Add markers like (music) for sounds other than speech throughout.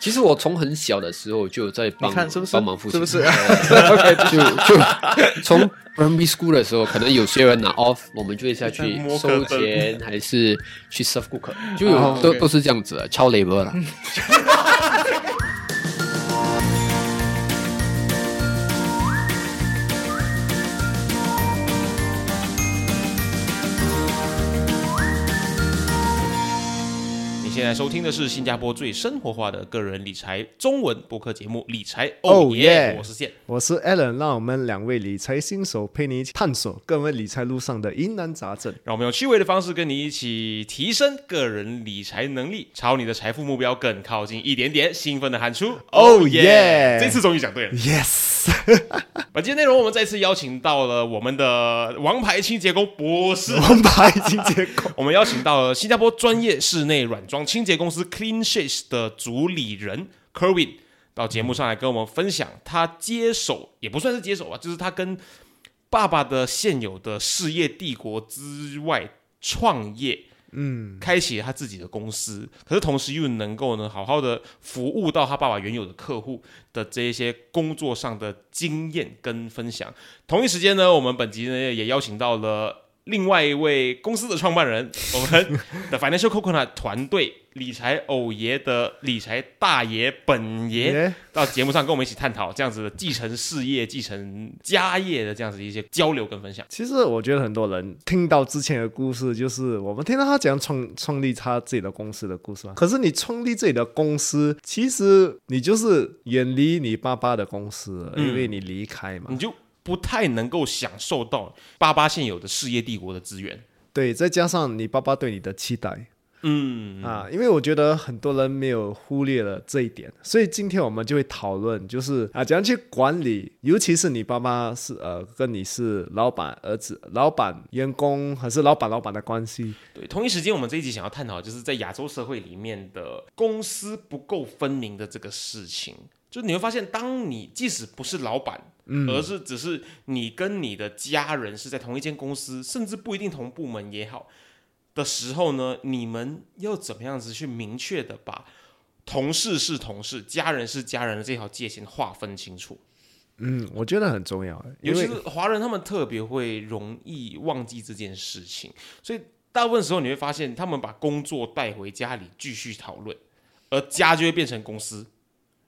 其实我从很小的时候就在帮看是不是？帮忙父亲，是不是？(laughs) 就就从 primary school 的时候，可能有些人拿 off，我们就会下去收钱，还是去 serve 顾客，就有、哦都都是这样子的，child labor 啦。(laughs) 你现在收听的是新加坡最生活化的个人理财中文播客节目《理财 Oh 哦耶 yeah 我是线。我是 Allen，让我们两位理财新手陪你一起探索各位理财路上的疑难杂症。让我们用趣味的方式跟你一起提升个人理财能力，朝你的财富目标更靠近一点点。兴奋的喊出 Oh yeah 这次终于讲对了。Yes，(laughs) 本期内容我们再次邀请到了我们的王牌清洁工博士，王牌清洁工。(laughs) 我们邀请到了新加坡专业室内软装清洁公司 Clean Shades 的主理人 Kerwin 到节目上来跟我们分享他接手，也不算是接手啊，就是他跟爸爸的现有的事业帝国之外创业。嗯，开启了他自己的公司，可是同时又能够呢好好的服务到他爸爸原有的客户的这一些工作上的经验跟分享。同一时间呢，我们本集呢也邀请到了另外一位公司的创办人，(laughs) 我们的 Financial Coconut 团队理财偶爷的理财大爷本爷到节目上跟我们一起探讨这样子的继承事业、继承家业的这样子一些交流跟分享。其实我觉得很多人听到之前的故事，就是我们听到他讲创创立他自己的公司的故事嘛。可是你创立自己的公司，其实你就是远离你爸爸的公司因为你离开嘛。你就不太能够享受到爸爸现有的事业帝国的资源。对，再加上你爸爸对你的期待。嗯，啊，因为我觉得很多人没有忽略了这一点，所以今天我们就会讨论，就是啊，怎样去管理，尤其是你爸爸是呃跟你是老板儿子、老板员工还是老板老板的关系，对。同一时间，我们这一集想要探讨，就是在亚洲社会里面的公私不够分明的这个事情。就你会发现，当你即使不是老板，而是只是你跟你的家人是在同一间公司，甚至不一定同部门也好的时候呢，你们要怎么样子去明确的把同事是同事、家人是家人的这条界限划分清楚？嗯，我觉得很重要，尤其是华人，他们特别会容易忘记这件事情，所以大部分时候你会发现，他们把工作带回家里继续讨论，而家就会变成公司，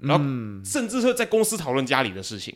然后甚至会在公司讨论家里的事情。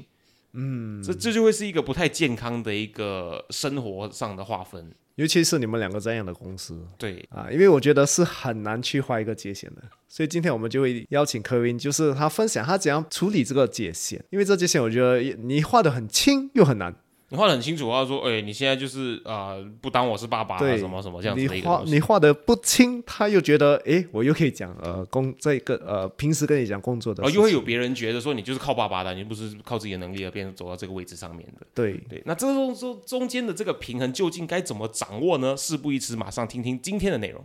嗯，这这就会是一个不太健康的一个生活上的划分。尤其是你们两个这样的公司对，啊，因为我觉得是很难去画一个界限的，所以今天我们就会邀请科云，就是他分享他怎样处理这个界限，因为这界限我觉得你画的很轻又很难。你画的很清楚，他说：“哎、你现在就是啊、呃不当我是爸爸啊，对什么什么这样子你的一个东西。画你画的不清，他又觉得哎，我又可以讲呃工这个呃平时跟你讲工作的然后又会有别人觉得说你就是靠爸爸的，你不是靠自己的能力而变成走到这个位置上面的。对对，那这中中中间的这个平衡究竟该怎么掌握呢？事不宜迟，马上听听今天的内容。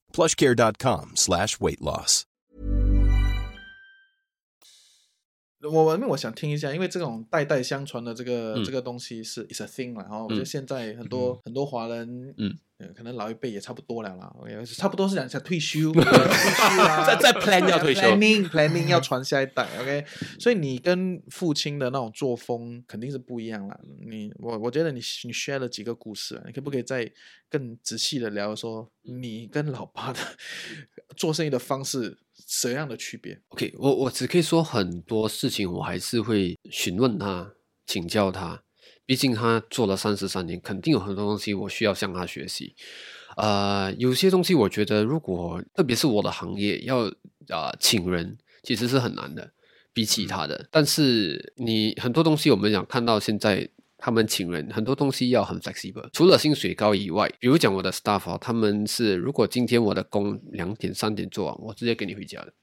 plushcare.com slash weight loss. 我我我想听一下，因为这种代代相传的这个、嗯。这个东西是 is a thing 嘛，然后我觉得现在很多、很多华人，嗯。呃，可能老一辈也差不多了啦，也差不多是讲想退休，(laughs) 退休啦，在在 plan 要退休 planning planning 要 (laughs) 传下一代，OK，所以你跟父亲的那种作风肯定是不一样了。你我我觉得你你 share 了几个故事啊，你可不可以再更仔细的聊说你跟老爸的做生意的方式怎样的区别？OK，我我只可以说很多事情，我还是会询问他，请教他。毕竟他做了三十三年，肯定有很多东西我需要向他学习。呃，有些东西我觉得，如果特别是我的行业要啊、呃请人，其实是很难的，比起他的。但是你很多东西我们想看到现在他们请人很多东西要很 flexible，除了薪水高以外，比如讲我的 staff 啊，他们是如果今天我的工两点三点做完，我直接给你回家的。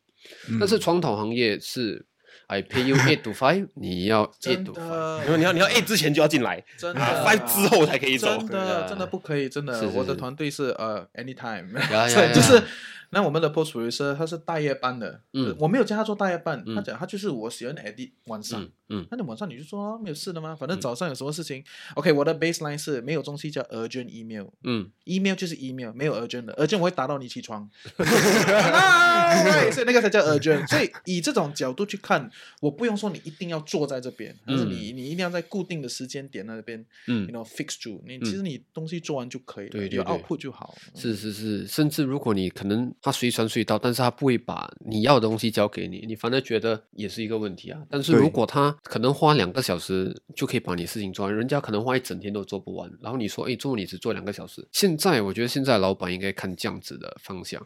但是传统行业是 I pay you eight to five，(laughs) 你要 eight 真 to five。的因为你要你要 A 之前就要进来，真的。啊，five 之后才可以走。真的真的不可以，真的，我的团队是呃 anytime，(laughs) 就是那我们的 post producer 他是大夜班的，嗯。我没有叫他做大夜班，他嗯讲他就是我喜欢 edit 晚上。嗯，嗯。那你晚上你就做啊，没有事的吗？反正早上有什么事情，OK，我的 baseline 是没有东西叫 urgent email，email 嗯，就是 email，没有 urgent 的，urgent 我会打到你起床，(laughs) 所以那个才叫 urgent。所以以这种角度去看，我不用说你一定要坐在这边，但是你你一定要在固定的时间点那边，嗯。you know fix 住，你其实你东西做完就可以了，有对对对。output 就好。是是是，甚至如果你可能他随传随到，但是他不会把你要的东西交给你，你反而觉得也是一个问题啊。但是如果他可能花两个小时就可以把你事情做完，人家可能花一整天都做不完，然后你说，哎，中午你只做两个小时。现在我觉得现在老板应该看这样子的方向。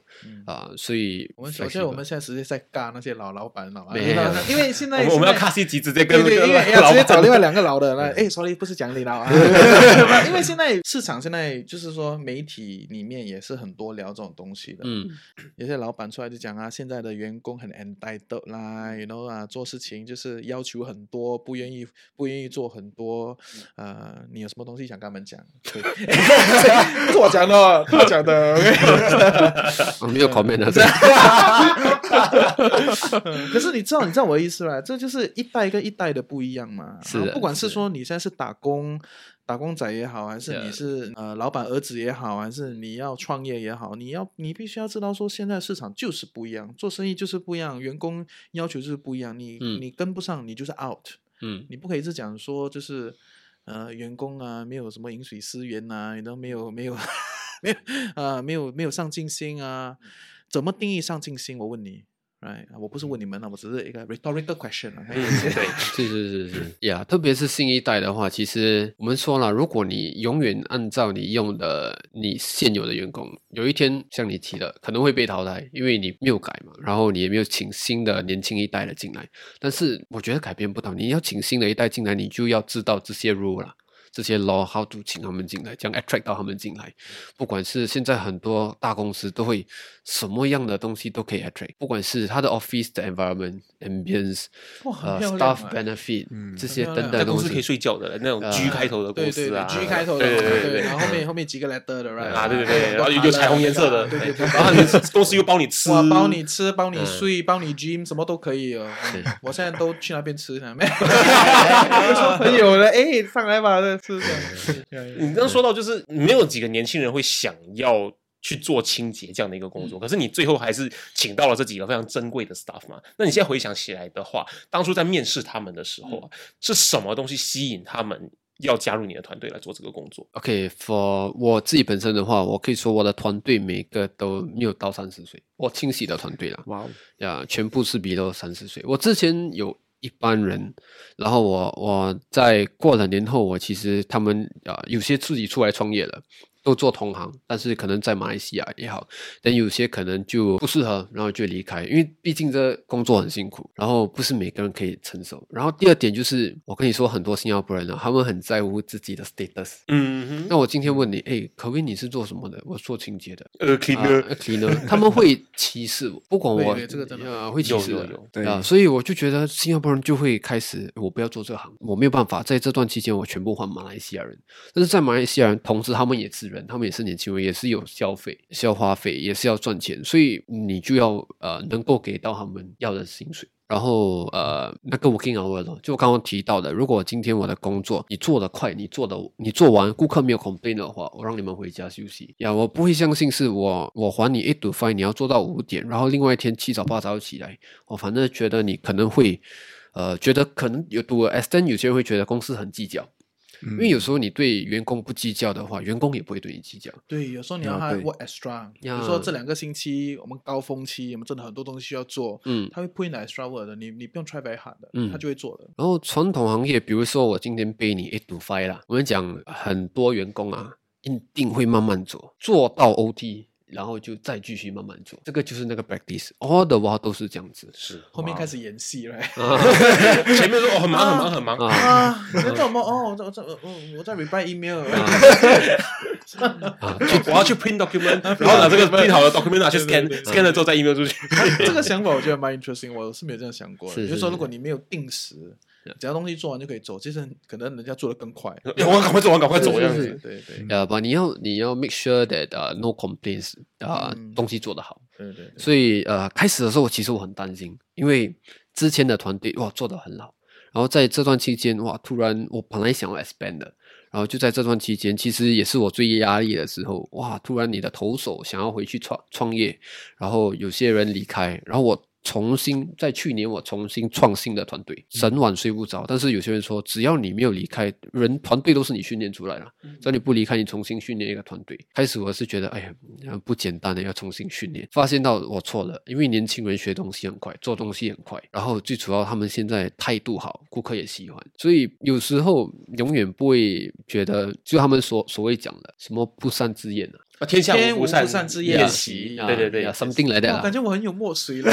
啊、所以我们首先我们现在直接在尬那些老老板老板，因为现在 (laughs) 我们要卡一集直接跟对对，跟因为要直接找另外两个老的来，(laughs) 哎，sorry，不是讲你老啊，(laughs) 因为现在市场现在就是说媒体里面也是很多聊这种东西的，嗯，有些老板出来就讲啊，现在的员工很 entitled 啦，you know 啊，做事情就是要求很多，不愿意不愿意做很多，呃，你有什么东西想跟他们讲？(laughs) 对 (laughs) 不是我讲的哦，他讲的。(laughs) 我没有 comment 啊，这可是你知道，你知道我的意思啦？这就是一代跟一代的不一样嘛。是不管是是说你现在是打工。打工仔也好，还是你.是呃老板儿子也好，还是你要创业也好，你要你必须要知道说，现在市场就是不一样，做生意就是不一样，员工要求就是不一样，你、嗯你跟不上，你就是 out。嗯你不可以一直讲说就是呃员工啊没有什么饮水思源呐、你都没有没有没有啊、没有 (laughs) 没有上进心啊？怎么定义上进心？我问你，right？我不是问你们啊，我只是一个 (laughs) rhetorical question 啊。对，是是是是呀特别是新一代的话，其实我们说了，如果你永远按照你用的你现有的员工，有一天像你提的，可能会被淘汰，因为你没有改嘛，然后你也没有请新的年轻一代的进来。但是我觉得改变不到，你要请新的一代进来，你就要知道这些 rule 啦。这些 law how to 请他们进来，这样 attract 到他们进来。不管是现在很多大公司都会什么样的东西都可以 attract，不管是它的 office 的 environment、ambience、staff 啊 benefit、这些等等的东在公司可以。睡觉的那种 G 开头的对对对公司啊，G 开头的，对对对对，对然后后面后面几个 letter 的，right？啊，对对对，然后有彩虹颜色的，对对对，然后你公司又包你吃，我，包你吃，包你嗯睡，包你 gym，什么都可以哦。我现在都去那边吃呢，没 (laughs) 有说朋友了，哎，上来吧，这吃这样。你刚刚说到，就是没有几个年轻人会想要去做清洁这样的一个工作，可是你最后还是请到了这几个非常珍贵的 staff 嘛？那你现在回想起来的话，当初在面试他们的时候啊，是什么东西吸引他们要加入你的团队来做这个工作？OK，for、我自己本身的话，我可以说我的团队每个都没有到三十岁，我清洗的团队啦，哇哦，呀，全部是比到三十岁。我之前有一般人，然后我我在过了年后，我其实他们啊、有些自己出来创业了。都做同行，但是可能在马来西亚也好，但有些可能就不适合，然后就离开，因为毕竟这工作很辛苦，然后不是每个人可以承受。然后第二点就是，我跟你说，很多新加坡人啊，他们很在乎自己的 status。嗯哼那我今天问你，哎，可威你是做什么的？我做清洁的。呃啊，cleaner，cleaner，他们会歧视我，不管我这个真的呃会歧视的有有有对啊，所以我就觉得新加坡人就会开始，我不要做这行，我没有办法在这段期间我全部换马来西亚人，但是在马来西亚人同时他们也是人，他们也是年轻人，也是有消费，是要花费，也是要赚钱，所以你就要呃能够给到他们要的薪水。然后呃，那个 working hour 咯，就刚刚提到的，如果今天我的工作你做得快，你做的你做完，顾客没有 complain 的话，我让你们回家休息呀。我不会相信是我我还你 eight to five，你要做到五点，然后另外一天七早八早起来，我反正觉得你可能会呃觉得可能有 to a extent，有些人会觉得公司很计较。因为有时候你对员工不计较的话，员工也不会对你计较。对，有时候你要他 work extra，比如说这两个星期我们高峰期，我们真的很多东西需要做，嗯。他会 put in extra work 的，你你不用 try very hard 的，嗯。他就会做的。然后传统行业，比如说我今天背你 eight to five 啦，我们讲很多员工啊，一定会慢慢做，做到 OT 然后就再继续慢慢做。这个就是那个 practice，all the while 都是这样子。是后面开始演戏了。(laughs) 前面说哦很忙很忙很忙，啊啊，你在做什么？哦，我在我在我我在 reply email。啊，(laughs) 我要去 print document，然后拿这个 print 好的 document 拿去 scan，scan 了之后再 email 出去。这个想法我觉得蛮 interesting，我是没有这样想过就是说，如果你没有定时，只要东西做完就可以走，其实可能人家做的更快。(laughs) 我赶快做完，赶快走这样对子。对对呃，不，你要你要 make sure that 呃 no complaints，啊，嗯东西做得好。对对对，所以呃，开始的时候其实我很担心，因为之前的团队哇做得很好，然后在这段期间哇，突然我本来想要 expand 的，然后就在这段期间，其实也是我最压力的时候哇，突然你的投手想要回去创创业，然后有些人离开，然后我。重新在去年，我重新创新的团队，整晚睡不着。但是有些人说，只要你没有离开，人团队都是你训练出来的。只要你不离开，你重新训练一个团队。开始我是觉得，哎呀，不简单的要重新训练。发现到我错了，因为年轻人学东西很快，做东西很快。然后最主要，他们现在态度好，顾客也喜欢。所以有时候永远不会觉得，就他们所所谓讲的什么不善之言啊，啊天下天无无不散之宴宴席，席对对对呀，，something like that 我感觉我很有墨水了，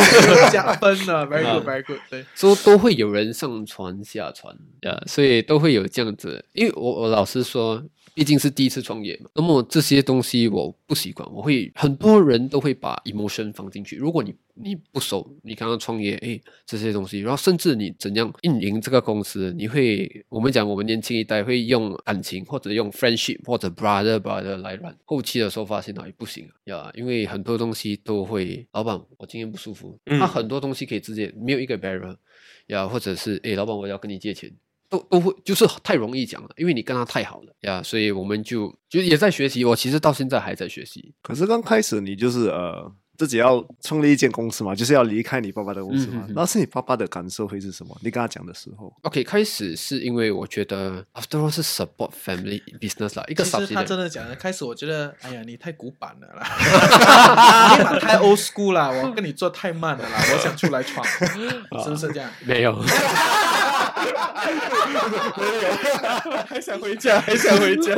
加 (laughs) 分了，very good，very good。对，说都会有人上传下传呀所以都会有这样子。因为我我老实说，毕竟是第一次创业嘛，那么这些东西我不习惯，我会很多人都会把 emotion 放进去。如果你你不熟，你刚刚创业，哎，这些东西，然后甚至你怎样运营这个公司，你会我们讲我们年轻一代会用感情或者用 friendship 或者 brother brother 来 run，后期的时候发现到也不行啊呀，因为很多东西都会，老板我今天不舒服，嗯他很多东西可以直接没有一个 barrier。呀，或者是哎，老板，我要跟你借钱，都都会就是太容易讲了，因为你跟他太好了呀，所以我们就就也在学习。我其实到现在还在学习。可是刚开始你就是呃自己要创立一间公司嘛，就是要离开你爸爸的公司嘛嗯嗯。嗯那是你爸爸的感受会是什么？你跟他讲的时候，OK，开始是因为我觉得 after all 是 support family business 啦，一个其实他真的讲的，开始我觉得，哎呀，你太古板了啦，(laughs) 你把太 old school 啦，我跟你做太慢了啦，(laughs) 我想出来闯，是不是这样？没有。(laughs) 还想回家，还想回家。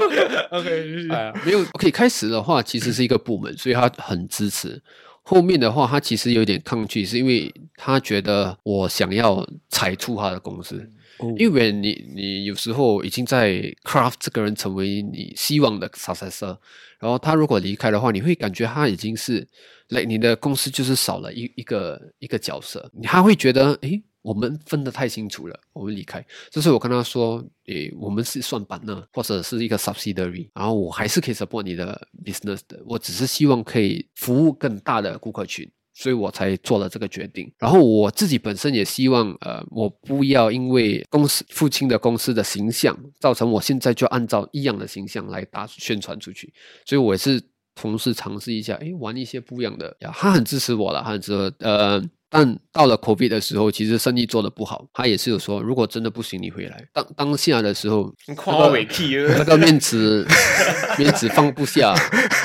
OK，哎呀，没有 OK。开始的话，其实是一个部门，所以他很支持。后面的话，他其实有点抗拒，是因为他觉得我想要踩出他的公司。因为你你有时候已经在 craft 这个人成为你希望的 successor，然后他如果离开的话，你会感觉他已经是，来你的公司就是少了一一个一个角色，你还会觉得，诶，我们分得太清楚了，我们离开。这是我跟他说，诶，我们是算板呢，或者是一个 subsidiary，然后我还是可以 support 你的 business 的，我只是希望可以服务更大的顾客群。所以我才做了这个决定。然后我自己本身也希望，呃，我不要因为公司父亲的公司的形象，造成我现在就按照一样的形象来打宣传出去。所以我也是同时尝试一下，诶，玩一些不一样的。他很支持我了，他很支持，呃。但到了 COVID 的时候，其实生意做得不好，他也是有说，如果真的不行，你回来。当当下的时候，那个面子 (laughs) 面子放不下，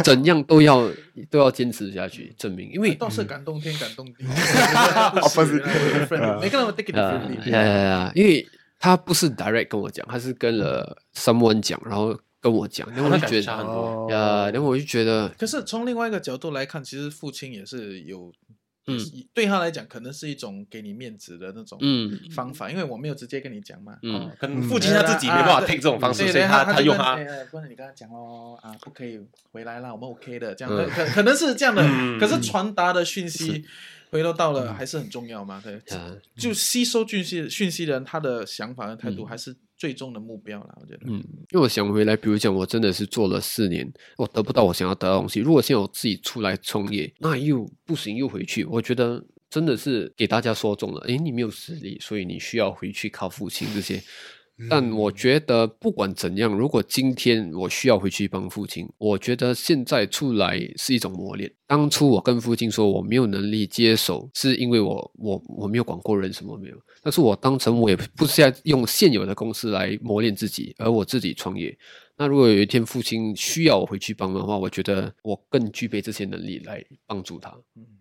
怎样都要都要坚持下去，证明，因为倒是感动天感动地，(laughs) 不是每个人 take it 呃 differently。呀呀呀，因为他不是 direct 跟我讲，他是跟了 someone 讲，然后跟我讲，然后我就觉得然后我就觉得可是从另外一个角度来看，其实父亲也是有，嗯。对他来讲可能是一种给你面子的那种嗯。方法，因为我没有直接跟你讲嘛。嗯可能父亲他自己没办法 take 这种方式，所以他他用他不然你跟他讲哦啊，不可以回来啦，我们 OK 的，这样的可可能是这样的，嗯。可是传达的讯息回头到了还是很重要嘛，对，呀就吸收讯息讯息的人他的想法和态度还是最终的目标啦，我觉得。嗯，因为我想回来，比如讲，我真的是做了四年，我得不到我想要得到的东西。如果现在我自己出来创业，那又不行，又回去，我觉得真的是给大家说中了。诶，你没有实力，所以你需要回去靠父亲这些。但我觉得不管怎样，如果今天我需要回去帮父亲，我觉得现在出来是一种磨练。当初我跟父亲说我没有能力接手，是因为我我我没有管过人，什么没有。但是我当成我也不是要用现有的公司来磨练自己，而我自己创业。那如果有一天父亲需要我回去帮的话，我觉得我更具备这些能力来帮助他。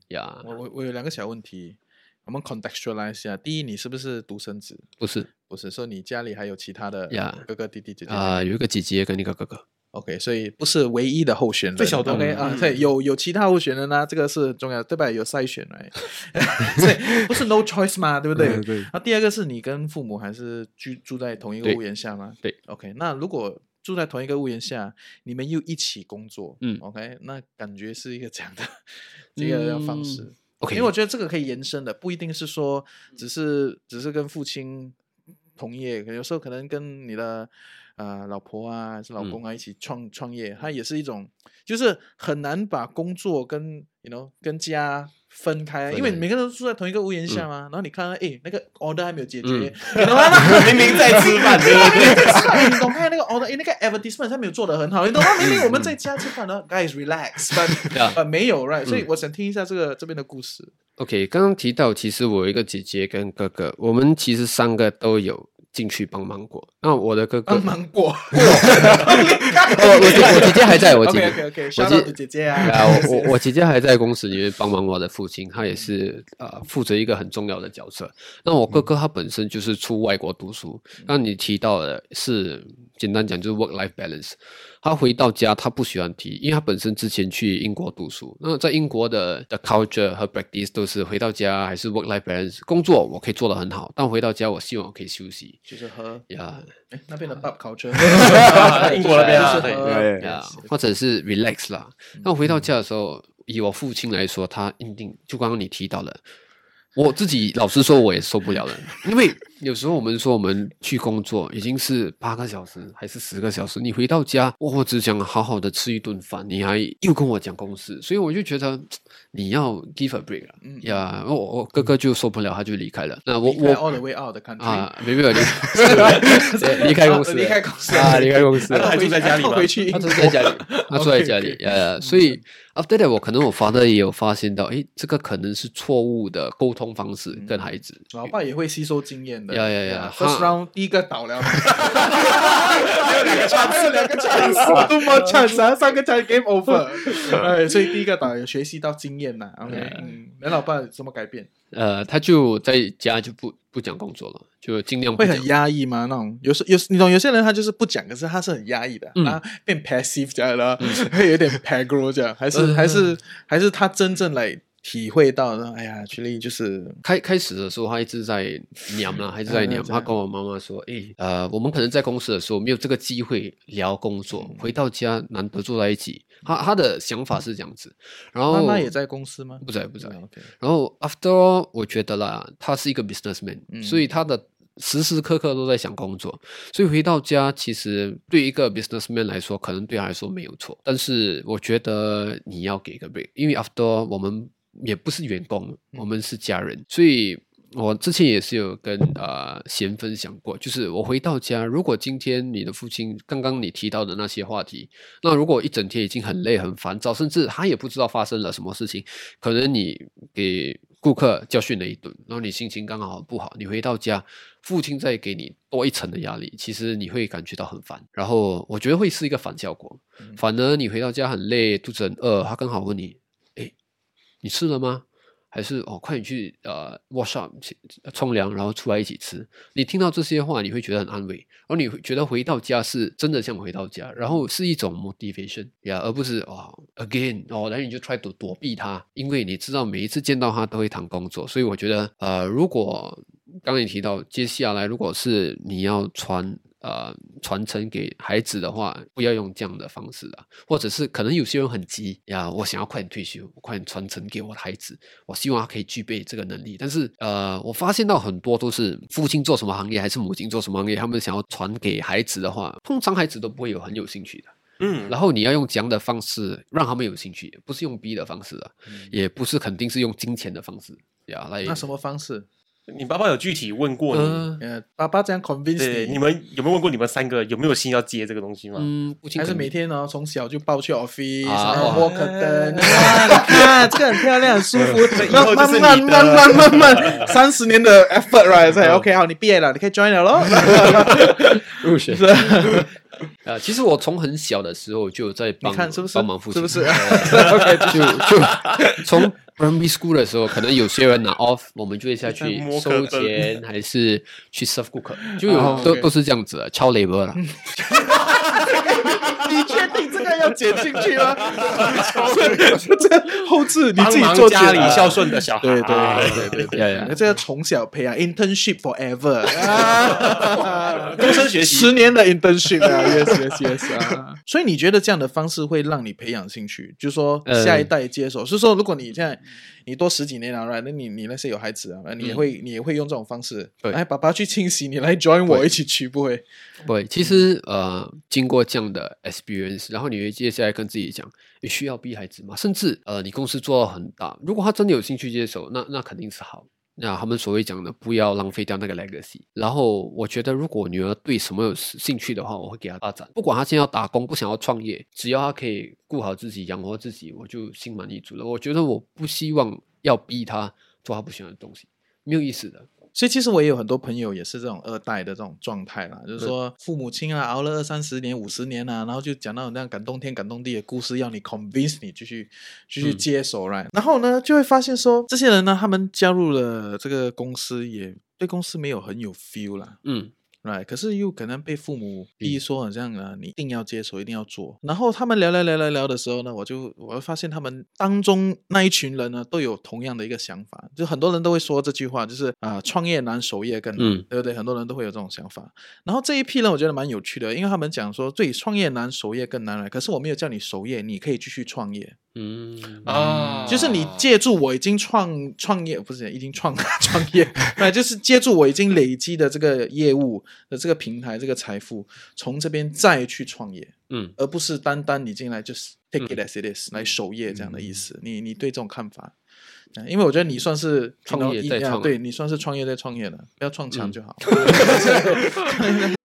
呀，我我我有两个小问题，我们 contextualize 一下。第一，你是不是独生子？不是不是，说你家里还有其他的呀哥哥弟弟姐姐啊、有一个姐姐跟一个哥哥。OK，所以不是唯一的候选人。最小的 OK 嗯啊，对，有有其他候选人呢、这个是很重要，对吧？有筛选来，(laughs) 所以不是 no choice 嘛，对不 (laughs) 对？那第二个是你跟父母还是居住在同一个屋檐下吗？对，OK，那如果住在同一个屋檐下，你们又一起工作，嗯，OK，那感觉是一个这样的 (laughs) 这个方式。因为我觉得这个可以延伸的，不一定是说只是只是跟父亲同业，有时候可能跟你的呃老婆啊还是老公啊一起创、创业，它也是一种，就是很难把工作跟 you know 跟家分开，因为每个人都住在同一个屋檐下嘛。然后你看到哎那个 order 还没有解决，懂吗？(laughs) 明明在吃饭，对不对？你懂吗那个 order，哎那个 advertisement 他没有做的很好，你懂吗？明明我们在家吃饭呢，guys relax，but Yeah 呃没有 right，所以我想听一下这个这边的故事。OK，刚刚提到，其实我有一个姐姐跟哥哥，我们其实三个都有进去帮忙过。那我的哥哥，帮忙过，我我姐我姐姐还在，我姐姐我姐姐姐啊，啊，我我我姐姐还在公司里面帮忙我的父亲，他也是呃负责一个很重要的角色。那我哥哥他本身就是出外国读书，那你提到的是简单讲就是 work life balance。他回到家他不喜欢提，因为他本身之前去英国读书，那在英国的的 culture 和 practice 都是回到家还是 work life balance。工作我可以做得很好，但回到家我希望我可以休息就是喝呀。哎那边的 pub culture，(laughs) 英国那边啊对就是喝对呀，或者是 relax 啦。那回到家的时候，以我父亲来说，他一定就刚刚你提到了，我自己老实说，我也受不了了，因为有时候我们说我们去工作已经是八个小时还是十个小时，你回到家，我只想好好的吃一顿饭，你还又跟我讲公事，所以我就觉得你要 give a break 了嗯呀。我我哥哥就受不了，他就离开了。那我我 all the way out 的 country，啊，没有没有离对 (laughs) 离开公司，离开公司啊，离开公司，他还住在家里回去他住在家里，他住在家里，呃，所以 after that，我可能我 father 也有发现到，诶，这个可能是错误的沟通方式跟孩子。老爸也会吸收经验的。呀呀呀 First round 第一个倒了，还有两个 chance，还有两个 chance，two more chance 啊，三个 chance game over。哎，所以第一个倒有学习到经验呐。OK，嗯，那老爸有什么改变？呃，他就在家就不不讲工作了，就尽量会很压抑吗？那种？有时有你懂，有些人他就是不讲，可是他是很压抑的，嗯。啊，变 passive 这样了，(laughs) 会有点 pagro 这样，还是还是还是他真正来体会到呢？哎呀，群里就是开开始的时候，他一直在娘啦，(laughs) 还是在娘。他跟我妈妈说：“诶，呃，我们可能在公司的时候没有这个机会聊工作，嗯回到家难得坐在一起。”他他的想法是这样子。然后妈妈也在公司吗？不在不在。然后 after all，我觉得啦，他是一个 businessman，、嗯所以他的时时刻刻都在想工作，所以回到家其实对一个 businessman 来说，可能对他来说没有错，但是我觉得你要给个 break，因为 after 我们也不是员工，我们是家人，所以。我之前也是有跟啊贤分享过，就是我回到家，如果今天你的父亲刚刚你提到的那些话题，那如果一整天已经很累很烦躁，甚至他也不知道发生了什么事情，可能你给顾客教训了一顿，然后你心情刚好不好，你回到家，父亲再给你多一层的压力，其实你会感觉到很烦，然后我觉得会是一个反效果，反而你回到家很累，肚子很饿，他刚好问你，诶，你吃了吗？还是哦，快点去呃 wash up 去冲凉，然后出来一起吃。你听到这些话，你会觉得很安慰，然后你觉得回到家是真的像回到家，然后是一种 motivation 呀，而不是哦 again 哦，然后你就 try to 躲避他，因为你知道每一次见到他都会谈工作，所以我觉得呃，如果刚刚你提到接下来如果是你要传。呃，传承给孩子的话，不要用这样的方式啊，或者是可能有些人很急呀，我想要快点退休，我快点传承给我的孩子，我希望他可以具备这个能力。但是呃，我发现到很多都是父亲做什么行业，还是母亲做什么行业，他们想要传给孩子的话，通常孩子都不会有很有兴趣的。嗯，然后你要用这样的方式让他们有兴趣，不是用逼的方式啊，也不是肯定是用金钱的方式呀来。那什么方式？你爸爸有具体问过你？嗯呃，爸爸这样 convince 对，你，你们有没有问过你们三个有没有心要接这个东西吗？嗯，不还是每天呢从小就抱去 office，啊然后 walk 灯，哇，你看这个很漂亮，很舒服，(laughs) 慢慢慢慢慢慢慢，三十年的 effort right，所以 OK 好，你毕业了，你可以 join 了咯。入学。(laughs) (laughs) 啊，(laughs) 其实我从很小的时候就在帮看是不是？帮忙父亲，是不是？(laughs) (laughs) 就就从 primary school 的时候，可能有些人拿 off，我们就会下去收钱，还是去 serve 顾客，就有、哦都都是这样子的，超 labor 了。要剪进去吗？(laughs) 这后置你自己做忙家里孝顺的小孩，对对对对对。这要从小培养 internship forever 啊，(laughs) 终身学习。十年的 internship 啊，yes yes yes 啊。所以你觉得这样的方式会让你培养兴趣，就是说呃下一代接手，是说如果你现在你多十几年了，right？那你你那些有孩子啊，你也会你也会用这种方式，对哎，爸爸去清洗，你来 join 我一起去，不会？对，其实呃，经过这样的 experience，然后你会接下来跟自己讲，你需要逼孩子吗？甚至呃，你公司做到很大，如果他真的有兴趣接手，那那肯定是好。那他们所谓讲的，不要浪费掉那个 legacy。然后我觉得，如果女儿对什么有兴趣的话，我会给她发展。不管她现在要打工，不想要创业，只要她可以顾好自己，养活自己，我就心满意足了。我觉得我不希望要逼她做她不喜欢的东西，没有意思的。所以其实我也有很多朋友也是这种二代的这种状态啦，就是说父母亲啊熬了二三十年、五十年啊，然后就讲到那样感动天感动地的故事，要你 convince 你继续继续接手来、然后呢就会发现说这些人呢，他们加入了这个公司，也对公司没有很有 feel 啦。嗯，right？可是又可能被父母逼说，好像啊，你一定要接手，一定要做。然后他们聊聊聊聊聊的时候呢，我就我会发现他们当中那一群人呢，都有同样的一个想法，就很多人都会说这句话，就是啊，创业难，守业更难，嗯对不对？很多人都会有这种想法。然后这一批呢，我觉得蛮有趣的，因为他们讲说，对，创业难，守业更难了。可是我没有叫你守业，你可以继续创业。嗯啊，就是你借助我已经创创业，不是已经创 (laughs) 创业，那，就是借助我已经累积的这个业务的这个平台、这个财富，从这边再去创业，嗯，而不是单单你进来就是 take it as it is、来守业这样的意思。你你对这种看法？嗯因为我觉得你算是创业再创对你算是创业在创业了，不要撞墙就好。(laughs)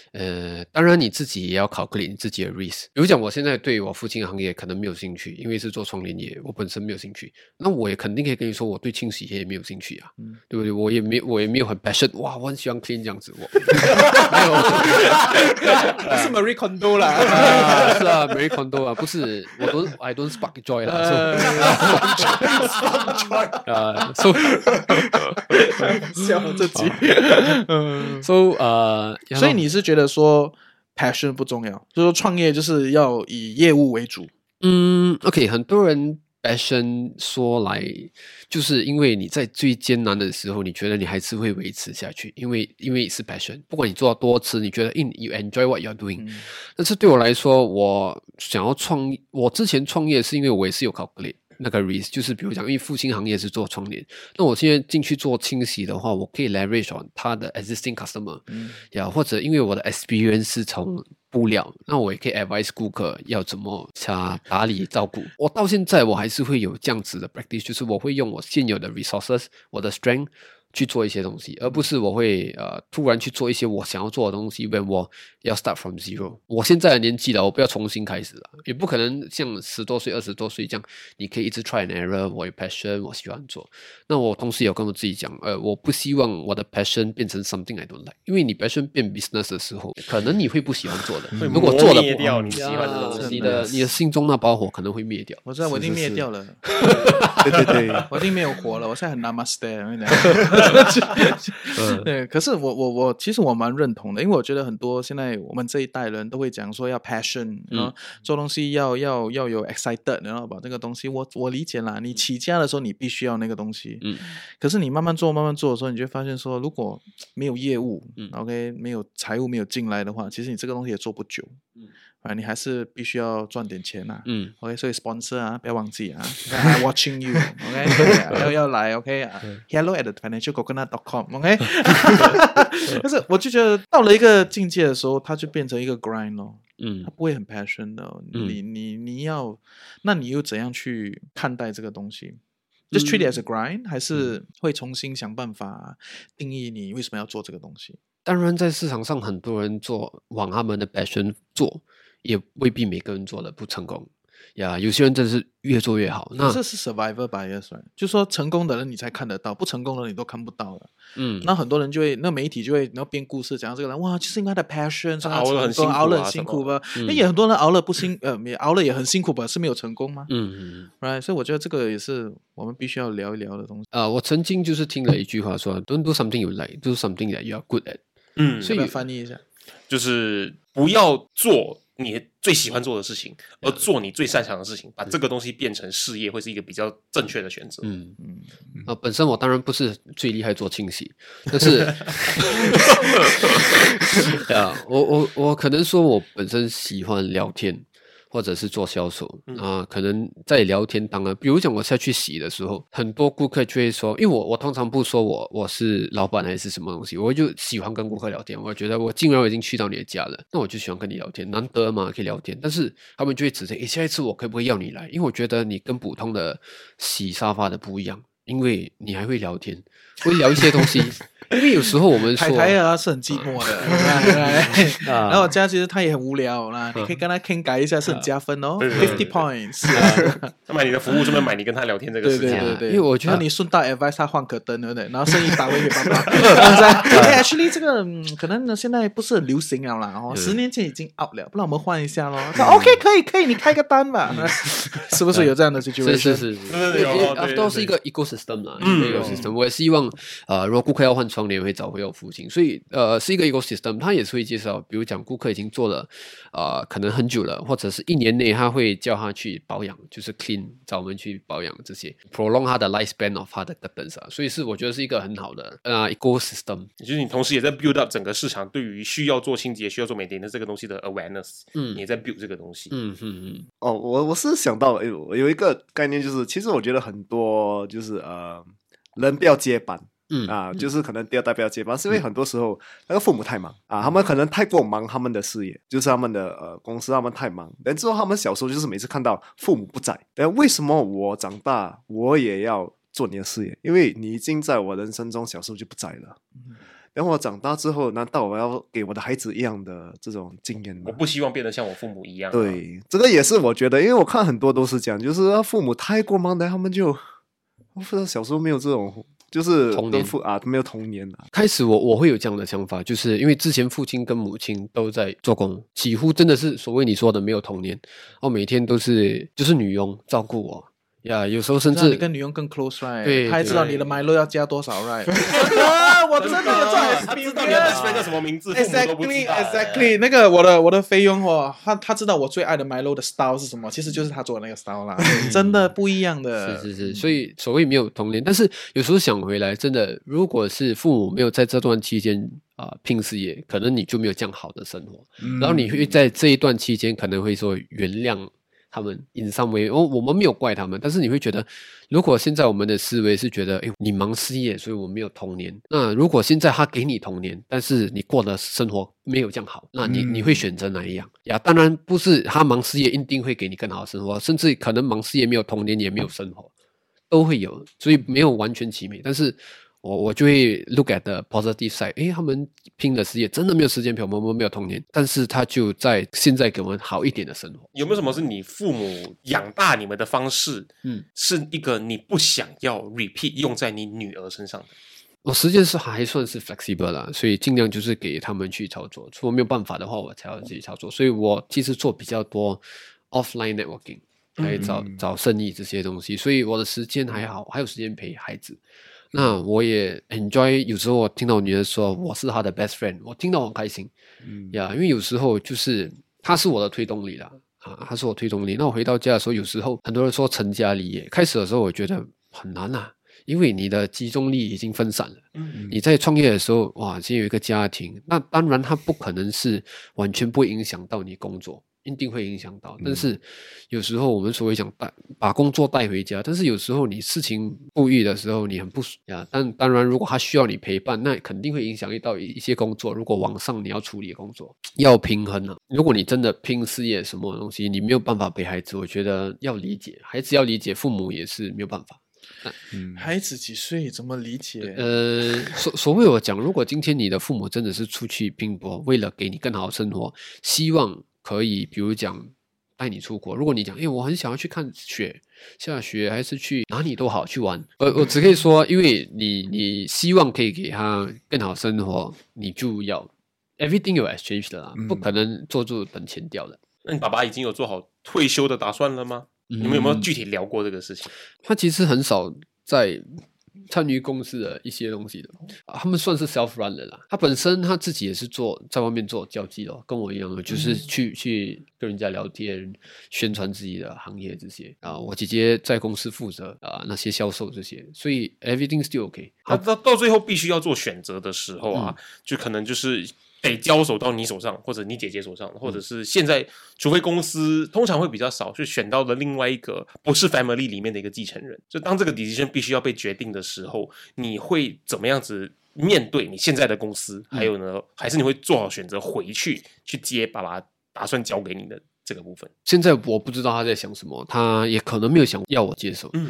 呃，当然你自己也要考虑你自己的 risk。比如讲，我现在对我父亲的行业可能没有兴趣，因为是做窗帘业，我本身没有兴趣。那我也肯定可以跟你说，我对清洗业也没有兴趣啊，对不对？我也没我也没有很 passion，哇，我很喜欢 clean 这样子，我 (laughs) 没有。(laughs) 不是 Marie Kondo 啦，啊，是啊，Marie Kondo 啊，不是，我都 I don't spark joy 啦，(laughs) 啊，so 笑自己。so 呃，所以你是觉得说 passion 不重要，就是说创业就是要以业务为主。嗯，OK，很多人 passion 说来，就是因为你在最艰难的时候，你觉得你还是会维持下去，因为因为是 passion，不管你做到多次，你觉得 in you enjoy what you're doing，、但是对我来说，我想要创，我之前创业是因为我也是有 calculate 那个 risk，就是比如讲，因为父亲行业是做窗帘，那我现在进去做清洗的话，我可以 leverage on 他的 existing customer，呀、或者因为我的 experience 是从布料，那我也可以 advise 顾客要怎么查打理照顾。我到现在我还是会有这样子的 practice，就是我会用我现有的 resources，我的 strength 去做一些东西，而不是我会呃突然去做一些我想要做的东西，when 我要 start from zero。我现在的年纪了，我不要重新开始了，也不可能像十多岁、二十多岁这样，你可以一直 try and error。我有 passion，我喜欢做。那我同时有跟我自己讲，呃，我不希望我的 passion 变成 something I don't like，因为你 passion 变 business 的时候，可能你会不喜欢做的。如果做了你喜欢的东西你的你的心中那把火可能会灭掉。我知道我已经灭掉了，(laughs) (laughs) 对对对，我已经没有火了，我现在很讲 (laughs) 对，可是我我我其实我蛮认同的，因为我觉得很多现在我们这一代人都会讲说要 passion，然后做东西要要要有 excited，然后把这个东西我我理解啦，你起家的时候你必须要那个东西，嗯，可是你慢慢做慢慢做的时候，你就发现说，如果没有业务、o k 没有财务没有进来的话，其实你这个东西也做不久，嗯，啊，你还是必须要赚点钱呐、嗯，OK，所以 sponsor 啊，不要忘记啊 watching you，OK，(laughs) 要要来，OK？啊，Hello at financialcoconut.com，OK，、(laughs) 但是我就觉得到了一个境界的时候，它就变成一个 grind 咯，嗯它不会很 passion 的哦、你你你要，那你又怎样去看待这个东西？Just treat it as a grind，、还是会重新想办法定义你为什么要做这个东西？当然，在市场上很多人做往他们的 passion 做，也未必每个人做的不成功呀。有些人真的是越做越好。那这是 survivor bias，right？就说成功的人你才看得到，不成功的人你都看不到了。嗯，那很多人就会，那媒体就会，然后编故事讲这个人，哇，就是因为他的 passion，他熬了很辛苦熬了很辛苦吧？嗯那也很多人熬了不辛，呃，也熬了也很辛苦吧，是没有成功吗嗯嗯。？right？所以我觉得这个也是我们必须要聊一聊的东西。呃，我曾经就是听了一句话说，Don't do something you like, do something that you are good at。嗯，所以翻译一下？就是不要做你最喜欢做的事情，而做你最擅长的事情，把这个东西变成事业，会是一个比较正确的选择。嗯。嗯，呃，本身我当然不是最厉害做清洗，(laughs) 但是 (laughs) (laughs) 啊，我我我可能说我本身喜欢聊天，或者是做销售啊、可能在聊天当然，比如讲我下去洗的时候，很多顾客就会说，因为我我通常不说我我是老板还是什么东西，我就喜欢跟顾客聊天。我觉得我既然我已经去到你的家了，那我就喜欢跟你聊天，难得嘛可以聊天。但是他们就会指责，诶，下一次我可不可以要你来？因为我觉得你跟普通的洗沙发的不一样，因为你还会聊天，会聊一些东西。因为有时候我们说台台啊是很寂寞的 (laughs) 然后我家其实他也很无聊啦，你可以跟他傾偈一下，是很加分哦对对，fifty points。他买你的服务，顺便买你跟他聊天这个对事情。对对对，因为我觉得你顺带 advice 他换个灯，对不对？然后生意打回给爸爸。哎，actually 这个嗯可能呢现在不是很流行了啦，哦，十年前已经 out 了，不然我们换一下咯。(laughs) 他 OK 可以可以，你开个单吧，(laughs) 是不是有这样的 situation？是是是是，对对有因为对对都是一个 ecosystem 啦，ecosystem。我也希望，呃，如果顾客要换窗帘，会找回我父亲，所以呃，是一个 ecosystem。他也是会介绍，比如讲顾客已经做了，呃，可能很久了，或者是一年内，他会叫他去保养，就是 clean，找我们去保养这些，prolong 他的 lifespan of 他的 curtains 啊，所以是我觉得是一个很好的呃 ecosystem。就是你同时也在 build up 整个市场对于需要做清洁、需要做美的这个东西的 awareness，嗯你也在 build 这个东西。嗯嗯嗯，哦，我我是想到有有一个概念，就是其实我觉得很多就是呃人不要接班。嗯啊，就是可能第二代不要接班，是因为很多时候那个父母太忙啊，他们可能太过忙他们的事业，就是他们的呃公司，他们太忙。然之后他们小时候就是每次看到父母不在，但为什么我长大我也要做你的事业？因为你已经在我人生中小时候就不在了。等我长大之后，难道我要给我的孩子一样的这种经验吗我？不希望变得像我父母一样、啊。，对，这个也是我觉得，因为我看很多都是这样，就是父母太过忙的，他们就我不知道小时候没有这种，就是童年父啊没有童年啊，开始我我会有这样的想法，就是因为之前父亲跟母亲都在做工，几乎真的是所谓你说的没有童年，然后每天都是就是女佣照顾我呀，有时候甚至你至跟女佣更 close right，对他还知道你的 Milo 要加多少 (laughs) right？我真的有这他知道你的 best friend 叫什么名字，(laughs) 父母都不知 Exactly, 道。exactly。那个我的我的菲佣哦，他他知道我最爱的 Milo 的 style 是什么，其实就是他做的那个 style 啦，真的不一样的。是是是，所以所谓没有童年，但是有时候想回来，真的，如果是父母没有在这段期间啊、拼事业，可能你就没有这样好的生活，然后你会在这一段期间可能会说原谅他们，in some way，哦，我们没有怪他们，但是你会觉得，如果现在我们的思维是觉得，哎，你忙事业，所以我没有童年。那如果现在他给你童年，但是你过的生活没有这样好，那你你会选择哪一样呀？当然不是他忙事业一定会给你更好的生活，甚至可能忙事业没有童年也没有生活，都会有，所以没有完全齐美。但是我我就会 look at the positive side，诶，他们拼的事业真的没有时间陪，我们没有童年，但是他就在现在给我们好一点的生活。有没有什么是你父母养大你们的方式？嗯，是一个你不想要 repeat 用在你女儿身上的。我时间是还算是 flexible 啦，所以尽量就是给他们去操作。如果没有办法的话，我才要自己操作。所以我其实做比较多 offline networking，来找找生意这些东西，所以我的时间还好，还有时间陪孩子。那我也 enjoy，有时候我听到我女儿说我是她的 best friend，我听到很开心，嗯呀，因为有时候就是她是我的推动力啦，啊，她是我推动力。那我回到家的时候，有时候很多人说成家立业，开始的时候我觉得很难啊，因为你的集中力已经分散了。嗯你在创业的时候，哇，先有一个家庭，那当然它不可能是完全不影响到你工作。一定会影响到，但是有时候我们所谓想带把工作带回家，但是有时候你事情不遇的时候，你很不呀。但当然，如果他需要你陪伴，那肯定会影响到一些工作。如果网上你要处理工作，要平衡啊。如果你真的拼事业什么东西，你没有办法陪孩子，我觉得要理解孩子，要理解父母也是没有办法。孩子几岁？怎么理解？呃，所所谓我讲，如果今天你的父母真的是出去拼搏，为了给你更好的生活，希望。可以，比如讲带你出国。如果你讲，因为我很想要去看雪下雪，还是去哪里都好去玩。我我只可以说，因为你你希望可以给他更好生活，你就要 everything you exchange 的，不可能做住等钱掉的。那你爸爸已经有做好退休的打算了吗？你们有没有具体聊过这个事情？他其实很少在。参与公司的一些东西的，他们算是 self run 的啦。他本身他自己也是做在外面做交际的，跟我一样的，就是去去跟人家聊天，宣传自己的行业这些啊。我姐姐在公司负责啊那些销售这些，所以 everything still OK。他到到最后必须要做选择的时候啊，就可能就是。得交手到你手上，或者你姐姐手上，或者是现在，除非公司通常会比较少，就选到了另外一个不是 family 里面的一个继承人。就当这个 decision 必须要被决定的时候，你会怎么样子面对你现在的公司？还有呢，还是你会做好选择回去去接爸爸打算交给你的这个部分？现在我不知道他在想什么，他也可能没有想要我接手。嗯，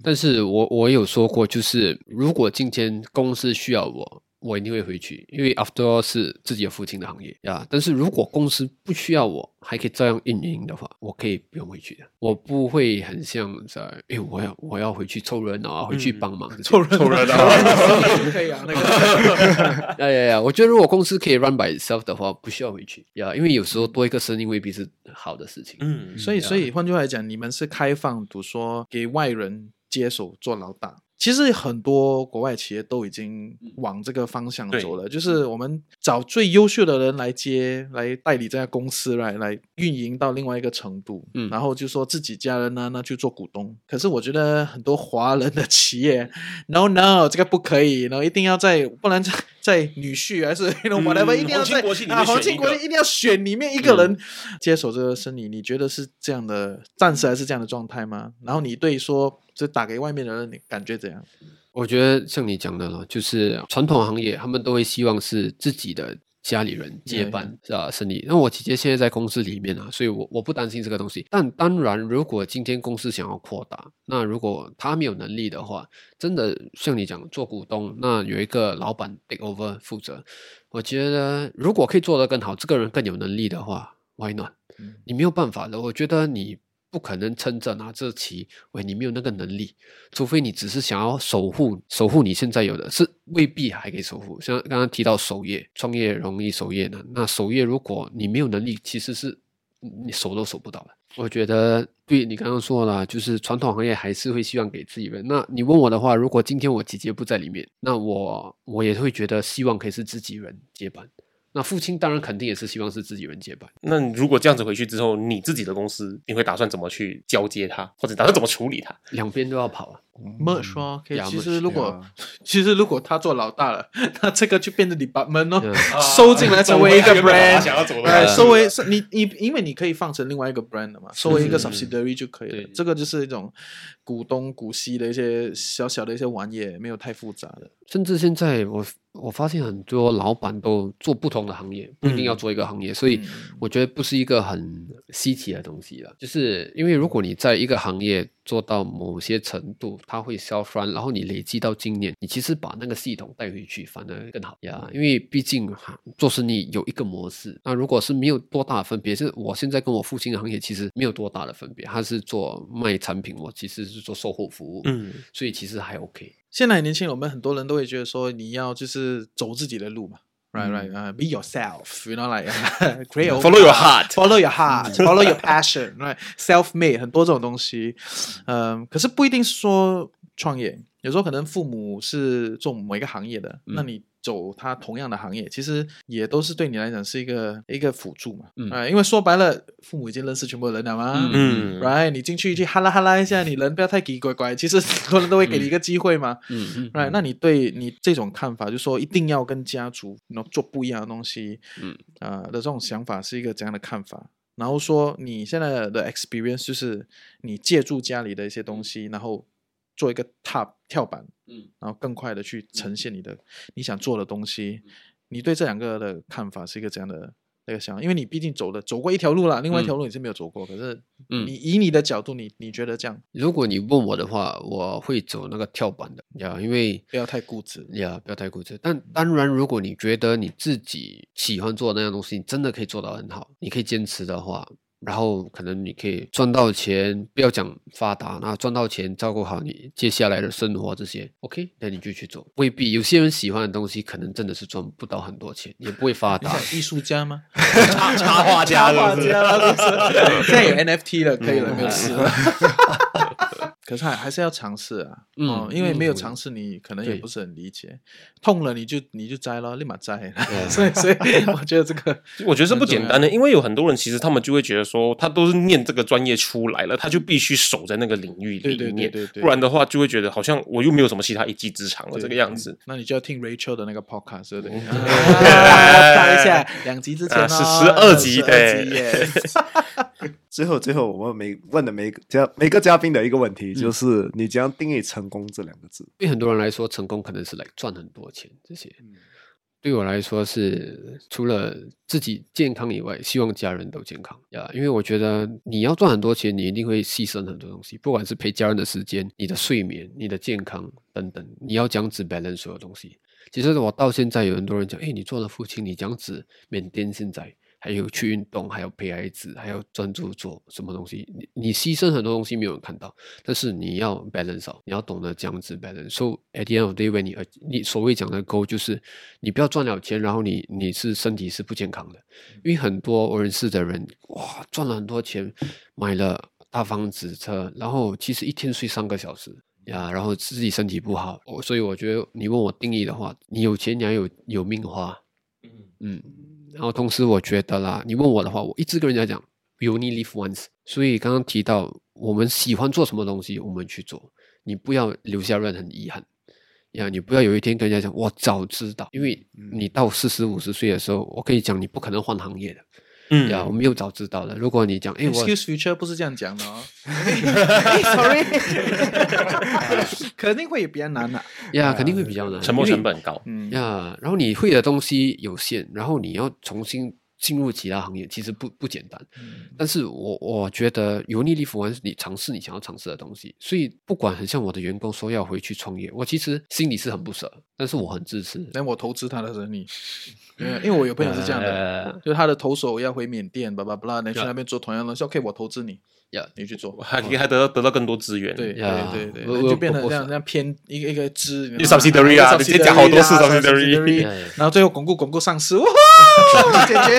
但是我我有说过，就是如果今天公司需要我。我一定会回去，因为 after all 是自己的父亲的行业呀。但是如果公司不需要我，还可以照样运营的话，我可以不用回去的。我不会很像在，哎，我要我要回去凑热闹啊，回去帮忙凑热凑热闹，(laughs) (laughs) 可以啊。那个，哎 (laughs) 呀呀，我觉得如果公司可以 run by itself 的话，不需要回去呀，因为有时候多一个声音未必是好的事情。嗯，所以所以换句话来讲，你们是开放，比如说给外人接手做老大。其实很多国外企业都已经往这个方向走了，就是我们找最优秀的人来接，来代理这家公司，来来运营到另外一个程度，嗯，然后就说自己家人呢，那去做股东。可是我觉得很多华人的企业，no no，这个不可以，然后一定要在，不然在在女婿还是 whatever，一定要在啊，黄金国际一定要选里面一个人接手这个生意。你觉得是这样的，暂时还是这样的状态吗？然后你对说。就打给外面的人，你感觉怎样？我觉得像你讲的了，就是传统行业，他们都会希望是自己的家里人接班，是吧？生意。那我姐姐现在在公司里面啊，所以我我不担心这个东西。但当然，如果今天公司想要扩大，那如果他没有能力的话，真的像你讲做股东，那有一个老板 take over 负责。我觉得如果可以做得更好，这个人更有能力的话，Why not？你没有办法的。我觉得你。不可能撑着拿这旗，喂，你没有那个能力，除非你只是想要守护守护你现在有的，是未必还可以守护。像刚刚提到守业，创业容易，守业难。那守业如果你没有能力，其实是你守都守不到的。我觉得对你刚刚说了，就是传统行业还是会希望给自己人。那你问我的话，如果今天我姐姐不在里面，那我我也会觉得希望可以是自己人接班。那父亲当然肯定也是希望是自己人接班。那如果这样子回去之后，你自己的公司，你会打算怎么去交接他，或者打算怎么处理他？两边都要跑啊。没说，其实如果 (laughs) 其实如果他做老大了，那这个就变成你把门哦 (laughs) 收进来成为一个 brand，哎，收为是你你因为你可以放成另外一个 brand 的嘛，收为一个 subsidiary 就可以了。这个就是一种股东股息的一些小小的一些玩意，没有太复杂的。甚至现在我。我发现很多老板都做不同的行业，不一定要做一个行业，所以我觉得不是一个很稀奇的东西了。就是因为如果你在一个行业做到某些程度，它会消 run，然后你累积到经验，你其实把那个系统带回去反而更好呀。因为毕竟做生意有一个模式，那如果是没有多大的分别，是我现在跟我父亲的行业其实没有多大的分别，他是做卖产品，我其实是做售后服务，嗯，所以其实还 OK。现在年轻人，我们很多人都会觉得说，你要就是走自己的路嘛，Right, right. Uh, be yourself. You know, like create your follow your heart. follow your heart, follow your passion. Right, self-made 很多这种东西。嗯，可是不一定是说创业，有时候可能父母是做某一个行业的，那你走他同样的行业，其实也都是对你来讲是一个一个辅助嘛。嗯啊，因为说白了，父母已经认识全部的人了嘛。嗯 Right，你进去去哈拉哈拉一下，你人不要太奇奇怪怪，其实 (laughs) 很多人都会给你一个机会嘛。嗯嗯 Right，那你对你这种看法，就是说一定要跟家族然后做不一样的东西，嗯啊、的这种想法是一个怎样的看法？然后说你现在的 experience 就是你借助家里的一些东西，然后做一个踏跳板，嗯，然后更快的去呈现你的你想做的东西。你对这两个的看法是一个怎样的那个想法？因为你毕竟走了走过一条路啦，另外一条路你是没有走过，可是嗯你以你的角度，你你觉得这样如果你问我的话，我会走那个跳板的呀，因为不要太固执。呀，不要太固执。但当然，如果你觉得你自己喜欢做的那样东西，你真的可以做到很好，你可以坚持的话，然后可能你可以赚到钱，不要讲发达，那赚到钱照顾好你接下来的生活这些，OK，那你就去做。未必有些人喜欢的东西，可能真的是赚不到很多钱，也不会发达。艺术家吗？(laughs) 插插画家插画家 (laughs) 了，现在有 NFT 了，可以了，没有事了。(laughs) 可是还还是要尝试啊，嗯哦，因为没有嗯尝试，你可能也不是很理解。痛了你就你就摘了，立马摘。(laughs) 对所以所以我觉得这个 (laughs) 我觉得是不简单的，因为有很多人其实他们就会觉得说，他都是念这个专业出来了，他就必须守在那个领域对对对里面，对对不然的话就会觉得好像我又没有什么其他一技之长了对这个样子。那你就要听 Rachel 的那个 podcast，对不对？(laughs) 嗯看一下两集之前是十二集12对。(laughs) 最后，最后我们每问的每个嘉每个嘉宾的一个问题，就是你怎样定义成功这两个字？对很多人来说，成功可能是来赚很多钱这些。对我来说是除了自己健康以外，希望家人都健康呀。因为我觉得你要赚很多钱，你一定会牺牲很多东西，不管是陪家人的时间、你的睡眠、你的健康等等，你要这样子 balance 所有东西。其实我到现在有很多人讲，哎，你做了父亲，你这样子缅甸现在还有去运动，还有陪孩子，还要专注做什么东西，你你牺牲很多东西没有人看到，但是你要 balance 好，你要懂得这样子 balance。So at the end of the day，when 你你所谓讲的 goal 就是你不要赚了钱，然后你你是身体是不健康的，因为很多我认识的人哇赚了很多钱，买了大房子车，然后其实一天睡三个小时。呀，然后自己身体不好，我所以我觉得你问我定义的话，你有钱你要有有命花，嗯，然后同时我觉得啦，你问我的话，我一直跟人家讲，you only live once。所以刚刚提到我们喜欢做什么东西，我们去做，你不要留下任何遗憾。呀，你不要有一天跟人家讲，我早知道，因为你到四十五十岁的时候，我可以讲你不可能换行业的。嗯呀，我没有早知道了。如果你讲，哎，我 Excuse future 不是这样讲的哦。Sorry，(laughs) 肯定会比较难的。呀，肯定会比较难，沉没成本高，嗯，呀，然后你会的东西有限，然后你要重新进入其他行业，其实不不简单。但是我我觉得油腻力服完是你尝试你想要尝试的东西，所以不管很像我的员工说要回去创业，我其实心里是很不舍，但是我很支持。那我投资他的生意，对因为我有朋友是这样的，呃就是他的投手要回缅甸，巴拉巴拉，你去那边做同样的东西，OK，我投资你，呀你去做。还可以还得到得到更多资源。对对呀对就变成这样这样偏一个一个支一个 subsidiary 啊直接讲好多次 subsidiary (laughs) 然后最后巩固巩固上市，哇，解决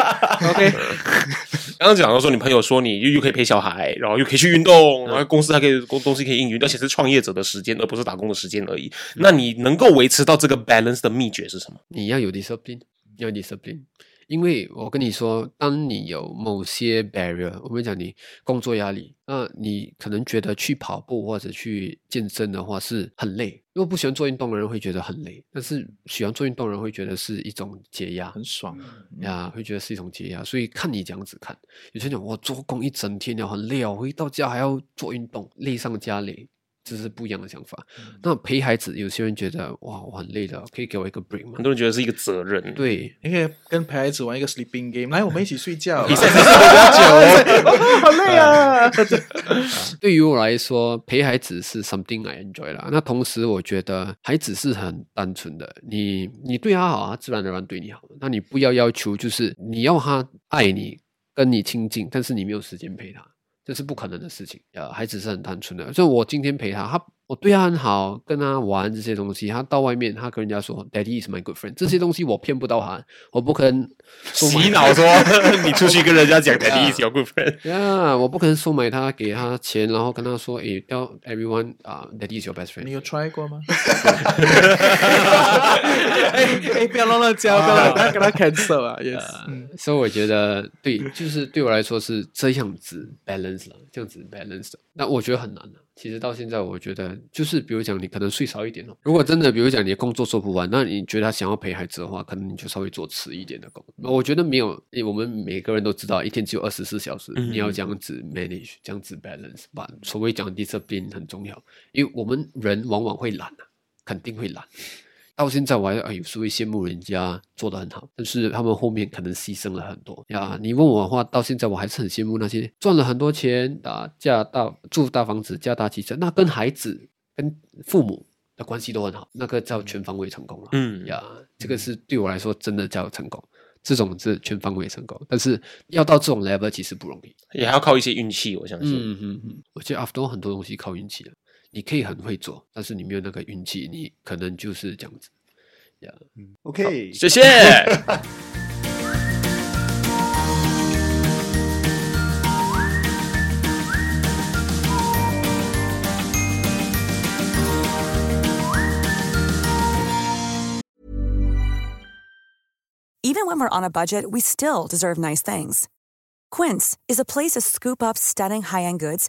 OK，(laughs) 刚刚讲到说，你朋友说你又又可以陪小孩，然后又可以去运动，然后公司还可以公东西可以应运，而且是创业者的时间，而不是打工的时间而已。那你能够维持到这个 balance 的秘诀是什么？你要有 discipline，要有 discipline。因为我跟你说，当你有某些 barrier，我们讲你工作压力，那你可能觉得去跑步或者去健身的话是很累。如果不喜欢做运动的人会觉得很累，但是喜欢做运动的人会觉得是一种解压，很爽。呀，会觉得是一种解压。所以看你这样子看，有些人讲我做工一整天了很累哦，回到家还要做运动，累上加累。这是不一样的想法。那陪孩子，有些人觉得哇，我很累了，可以给我一个 break 吗很？多人觉得是一个责任。对，你可以跟陪孩子玩一个 sleeping game，来，我们一起睡觉。(laughs) 比赛比较久，好累啊！(laughs) 对于我来说，陪孩子是 something I enjoy 啦。那同时，我觉得孩子是很单纯的，你你对他好，他自然而然对你好。那你不要要求就是你要他爱你，跟你亲近，但是你没有时间陪他。这是不可能的事情。呃，孩子是很单纯的，就我今天陪他，他我对他很好，跟他玩这些东西，他到外面他跟人家说 “Daddy is my good friend”，这些东西我骗不到他，我不可能 (laughs) 洗脑说 (laughs) 你出去跟人家讲 (laughs) Daddy is your good friend，呀我不可能收买他，给他钱，然后跟他说，诶，tell everyone 啊、d a d d y is your best friend。你有 try 过吗？哎哎，不要乱乱教，不要乱，不要跟他 cancel 啊！Yes，嗯所以我觉得，对，就是对我来说是这样子 balance 了，这样子 balance 的。那我觉得很难的。其实到现在，我觉得就是，比如讲，你可能睡少一点哦。如果真的，比如讲你的工作做不完，那你觉得他想要陪孩子的话，可能你就稍微做迟一点的工。我觉得没有，因为我们每个人都知道，一天只有二十四小时，你要这样子 manage，这样子 balance 吧。所谓讲 discipline 很重要，因为我们人往往会懒啊，肯定会懒。到现在我还哎有时会羡慕人家做的很好，但是他们后面可能牺牲了很多呀。你问我的话，到现在我还是很羡慕那些赚了很多钱啊，嫁大住大房子，嫁大汽车，那跟孩子跟父母的关系都很好，那个叫全方位成功了。嗯呀，这个是对我来说真的叫成功，这种是全方位成功。但是要到这种 level 其实不容易。也还要靠一些运气，我相信。嗯嗯嗯，我觉得 after 很多东西靠运气的。你可以很会做，但是你没有那个运气，你可能就是这样子。呀、 OK，谢谢。 Even when we're on a budget, we still deserve nice things. Quince is a place to scoop up stunning high-end goods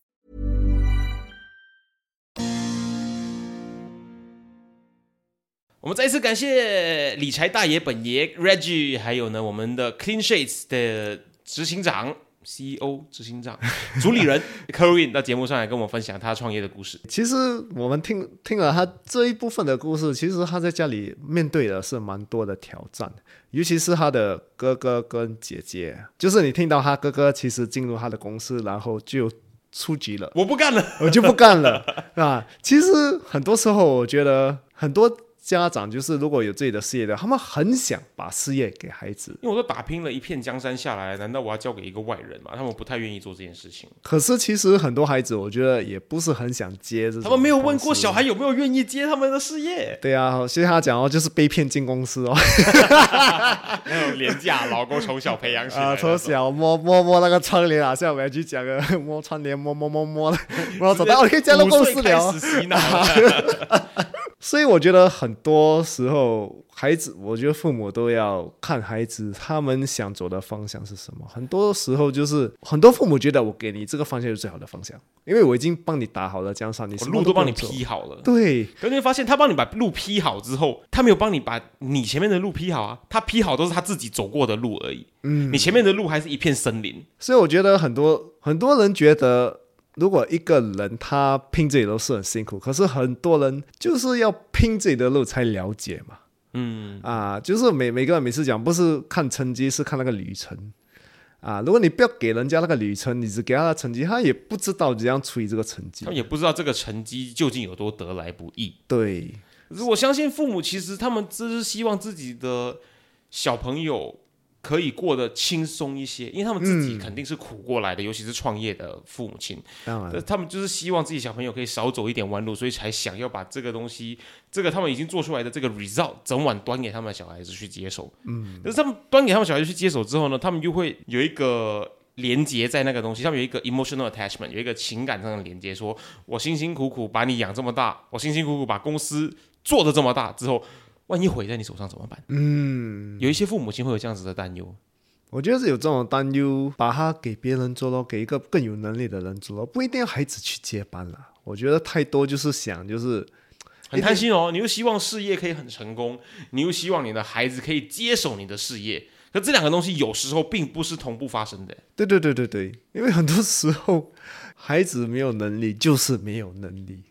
我们再一次感谢理财大爷本爷 Reggie，还有呢我们的 Clean Shades 的执行长 CEO 执行长 (laughs) 主理人 Kerwin 到节目上来跟我们分享他创业的故事。其实我们听听了他这一部分的故事，其实他在家里面对的是蛮多的挑战，尤其是他的哥哥跟姐姐。就是你听到他哥哥其实进入他的公司，然后就出局了，我不干了，我就不干了啊。其实很多时候，我觉得很多家长就是如果有自己的事业的，他们很想把事业给孩子，因为我都打拼了一片江山下来，难道我要交给一个外人吗？他们不太愿意做这件事情，可是其实很多孩子，我觉得也不是很想接这种。他们没有问过小孩。有没有愿意接他们的事业。对啊，所以他讲哦，就是被骗进公司哦。那种廉价老公从小培养起来从小摸摸摸那个窗帘啊，像我们去讲的摸窗帘，摸摸摸摸的，然后走到哦，可以加入公司聊开始。洗脑了。所以我觉得很多时候，孩子，我觉得父母都要看孩子他们想走的方向是什么。很多时候就是很多父母觉得我给你这个方向是最好的方向，因为我已经帮你打好了江山，你我路都帮你劈好了。对，可是你会发现，他帮你把路劈好之后，他没有帮你把你前面的路劈好啊。他劈好都是他自己走过的路而已。嗯，你前面的路还是一片森林。所以我觉得很多很多人觉得，如果一个人他拼自己的路是很辛苦，可是很多人就是要拼自己的路才了解嘛。嗯，啊，就是每每个人每次讲不是看成绩，是看那个旅程啊。如果你不要给人家那个旅程，你只给他的成绩，他也不知道怎样处理这个成绩他。也不知道这个成绩究竟有多得来不易。对，可是我相信父母其实他们只是希望自己的小朋友可以过得轻松一些，因为他们自己肯定是苦过来的，尤其是创业的父母亲。当然呃，他们就是希望自己小朋友可以少走一点弯路，所以才想要把这个东西，这个他们已经做出来的这个 result 整晚端给他们的小孩子去接手。嗯，但是他们端给他们小孩子去接手之后呢，他们就会有一个连接在那个东西，他们有一个 emotional attachment，有一个情感上的连接，说我辛辛苦苦把你养这么大，我辛辛苦苦把公司做的这么大之后，万一毁在你手上怎么办？嗯，有一些父母亲会有这样子的担忧。我觉得是有这种担忧，把它给别人做咯，给一个更有能力的人做咯，不一定要孩子去接班了。我觉得太多就是想就是很贪心哦，你又希望事业可以很成功，你又希望你的孩子可以接手你的事业，可这两个东西有时候并不是同步发生的。对对对对对，因为很多时候孩子没有能力就是没有能力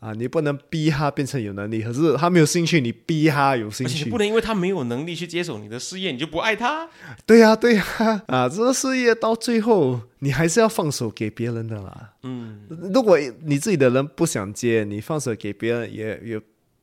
啊，你不能逼他变成有能力，可是他没有兴趣，你逼他有兴趣而且你不，能因为他没有能力去接手你的事业，你就不爱他。对呀、对呀、(laughs) 啊，这个事业到最后你还是要放手给别人的啦。嗯，如果你自己的人不想接，你放手给别人也也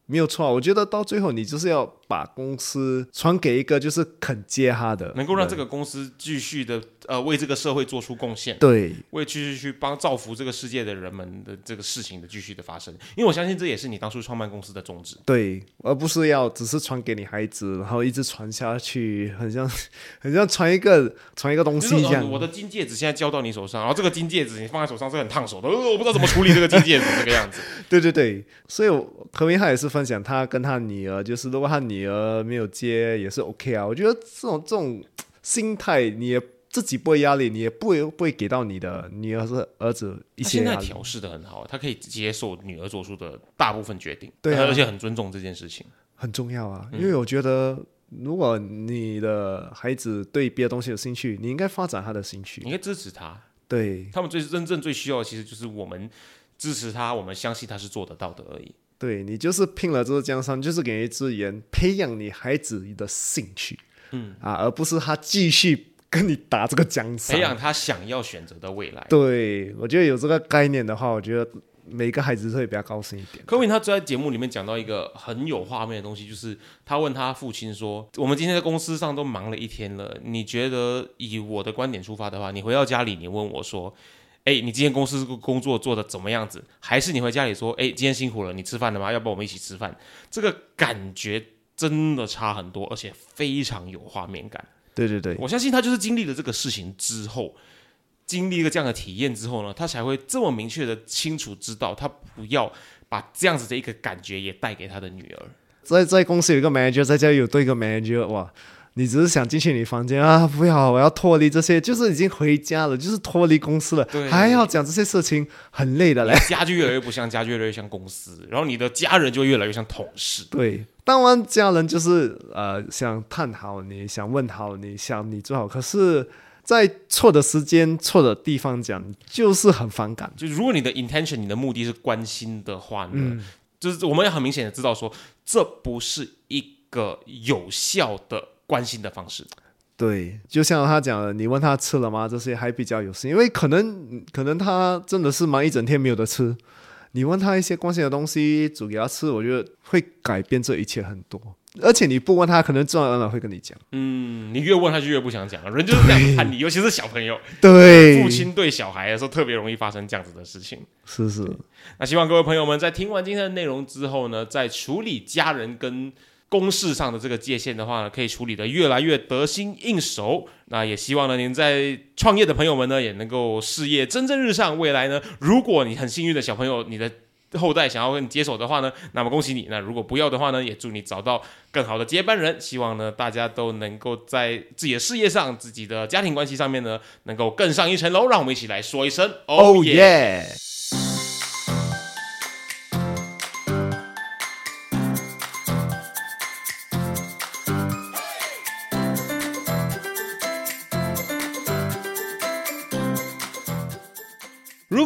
没有错啊。我觉得到最后你就是要把公司传给一个就是肯接他的，能够让这个公司继续的呃为这个社会做出贡献，对为继续去帮造福这个世界的人们的这个事情的继续的发生。因为我相信这也是你当初创办公司的宗旨。对，而不是要只是传给你孩子，然后一直传下去，很像 (laughs) 很像传一个传一个东西一样。呃我的金戒指现在交到你手上，然后这个金戒指你放在手上是很烫手的，呃，我不知道怎么处理这个金戒指这个样子。(laughs) 对对对，所以我可明他也是分享他跟他女儿，就是如果他女儿没有接也是 OK 啊。我觉得这种这种心态，你也自己不会压力，你也不会不会给到你的女儿是儿子一些。现在调试的很好，他可以接受女儿做出的大部分决定，对啊而且很尊重这件事情。很重要啊，嗯因为我觉得如果你的孩子对别的东西有兴趣，你应该发展他的兴趣你。应该支持他，对他们最真正最需要的其实就是我们支持他，我们相信他是做得到的而已。对，你就是拼了这个江山，就是给一支盐培养你孩子的兴趣，嗯啊，而不是他继续跟你打这个江山。培养他想要选择的未来。对，我觉得有这个概念的话，我觉得每个孩子都会比较高兴一点。柯文他在节目里面讲到一个很有画面的东西，就是他问他父亲说：“我们今天在公司上都忙了一天了，你觉得以我的观点出发的话，你回到家里你问我说，哎，你今天公司工作做的怎么样子？还是你回家里说，哎，今天辛苦了，你吃饭了吗？要不要我们一起吃饭？这个感觉真的差很多，而且非常有画面感。对对对，我相信他就是经历了这个事情之后，经历一个这样的体验之后呢，他才会这么明确的清楚知道，他不要把这样子的一个感觉也带给他的女儿。在在公司有一个 manager，在家里有多一个 manager，哇，你只是想进去你房间啊，不要，我要脱离这些，就是已经回家了，就是脱离公司了对，还要讲这些事情，很累的嘞。家就越来越不像家，就越来越像公司，然后你的家人就越来越像同事。对，当然家人就是呃想探讨你，想问好你，想你最好，可是，在错的时间、错的地方讲，就是很反感。就如果你的 intention，你的目的是关心的话呢，嗯就是我们要很明显的知道说，这不是一个有效的关心的方式。对，就像他讲的，你问他吃了吗？这些还比较有事，因为可能可能他真的是忙一整天没有得吃，你问他一些关心的东西，煮给他吃，我觉得会改变这一切很多。而且你不问他，可能自然而然会跟你讲。嗯，你越问他就越不想讲了，人就是这样子叛逆，尤其是小朋友，(laughs) 对，父亲对小孩的时候特别容易发生这样子的事情。是是，那希望各位朋友们在听完今天的内容之后呢，在处理家人跟公事上的这个界限的话呢，可以处理的越来越得心应手。那也希望呢，您在创业的朋友们呢，也能够事业蒸蒸日上。未来呢，如果你很幸运的小朋友，你的后代想要跟你接手的话呢，那么恭喜你。那如果不要的话呢，也祝你找到更好的接班人。希望呢，大家都能够在自己的事业上、自己的家庭关系上面呢，能够更上一层楼。让我们一起来说一声哦耶！